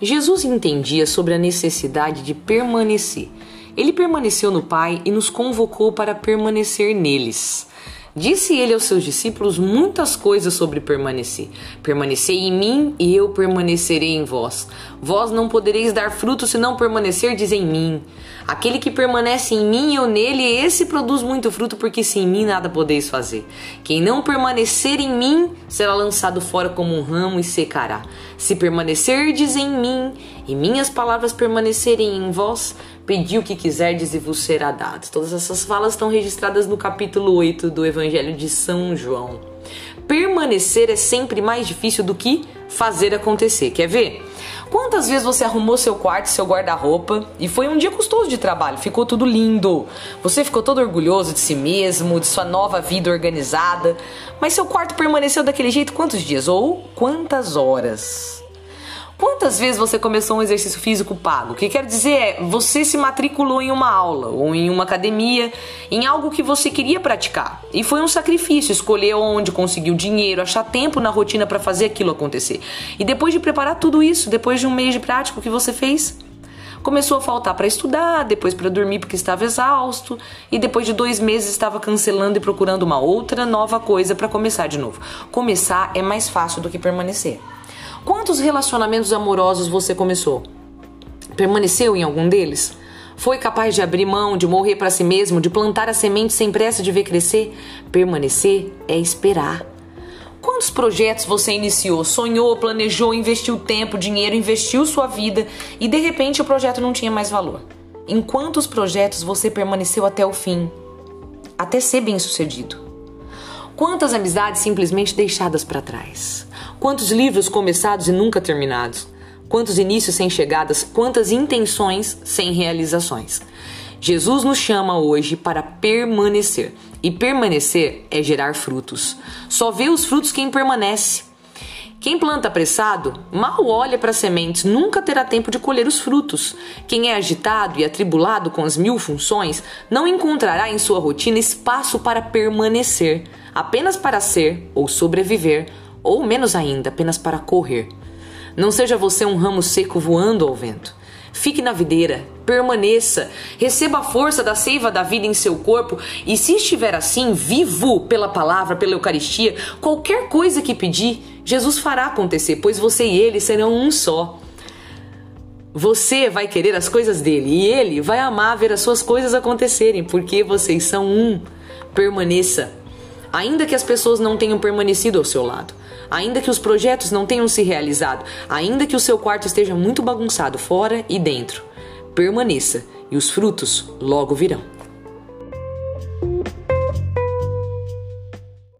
Jesus entendia sobre a necessidade de permanecer. Ele permaneceu no Pai e nos convocou para permanecer neles. Disse ele aos seus discípulos muitas coisas sobre permanecer. Permanecei em mim e eu permanecerei em vós. Vós não podereis dar fruto se não permanecerdes em mim. Aquele que permanece em mim e eu nele, esse produz muito fruto, porque sem mim nada podeis fazer. Quem não permanecer em mim será lançado fora como um ramo e secará. Se permanecerdes em mim e minhas palavras permanecerem em vós, Pedi o que quiserdes e vos será dado. Todas essas falas estão registradas no capítulo 8 do Evangelho de São João. Permanecer é sempre mais difícil do que fazer acontecer. Quer ver? Quantas vezes você arrumou seu quarto, seu guarda-roupa e foi um dia custoso de trabalho, ficou tudo lindo. Você ficou todo orgulhoso de si mesmo, de sua nova vida organizada, mas seu quarto permaneceu daquele jeito quantos dias ou quantas horas? Quantas vezes você começou um exercício físico pago? O que quer dizer é, você se matriculou em uma aula ou em uma academia, em algo que você queria praticar. E foi um sacrifício escolher onde, conseguir o dinheiro, achar tempo na rotina para fazer aquilo acontecer. E depois de preparar tudo isso, depois de um mês de prática, o que você fez? Começou a faltar para estudar, depois para dormir porque estava exausto, e depois de dois meses estava cancelando e procurando uma outra nova coisa para começar de novo. Começar é mais fácil do que permanecer. Quantos relacionamentos amorosos você começou? Permaneceu em algum deles? Foi capaz de abrir mão, de morrer para si mesmo, de plantar a semente sem pressa de ver crescer? Permanecer é esperar. Quantos projetos você iniciou, sonhou, planejou, investiu tempo, dinheiro, investiu sua vida e de repente o projeto não tinha mais valor? Em quantos projetos você permaneceu até o fim, até ser bem sucedido? Quantas amizades simplesmente deixadas para trás? Quantos livros começados e nunca terminados? Quantos inícios sem chegadas? Quantas intenções sem realizações? Jesus nos chama hoje para permanecer. E permanecer é gerar frutos. Só vê os frutos quem permanece. Quem planta apressado mal olha para as sementes, nunca terá tempo de colher os frutos. Quem é agitado e atribulado com as mil funções não encontrará em sua rotina espaço para permanecer, apenas para ser ou sobreviver ou menos ainda, apenas para correr. Não seja você um ramo seco voando ao vento. Fique na videira, permaneça, receba a força da seiva da vida em seu corpo e, se estiver assim, vivo pela palavra, pela Eucaristia, qualquer coisa que pedir, Jesus fará acontecer, pois você e ele serão um só. Você vai querer as coisas dele e ele vai amar ver as suas coisas acontecerem, porque vocês são um. Permaneça, ainda que as pessoas não tenham permanecido ao seu lado ainda que os projetos não tenham se realizado, ainda que o seu quarto esteja muito bagunçado fora e dentro. Permaneça e os frutos logo virão.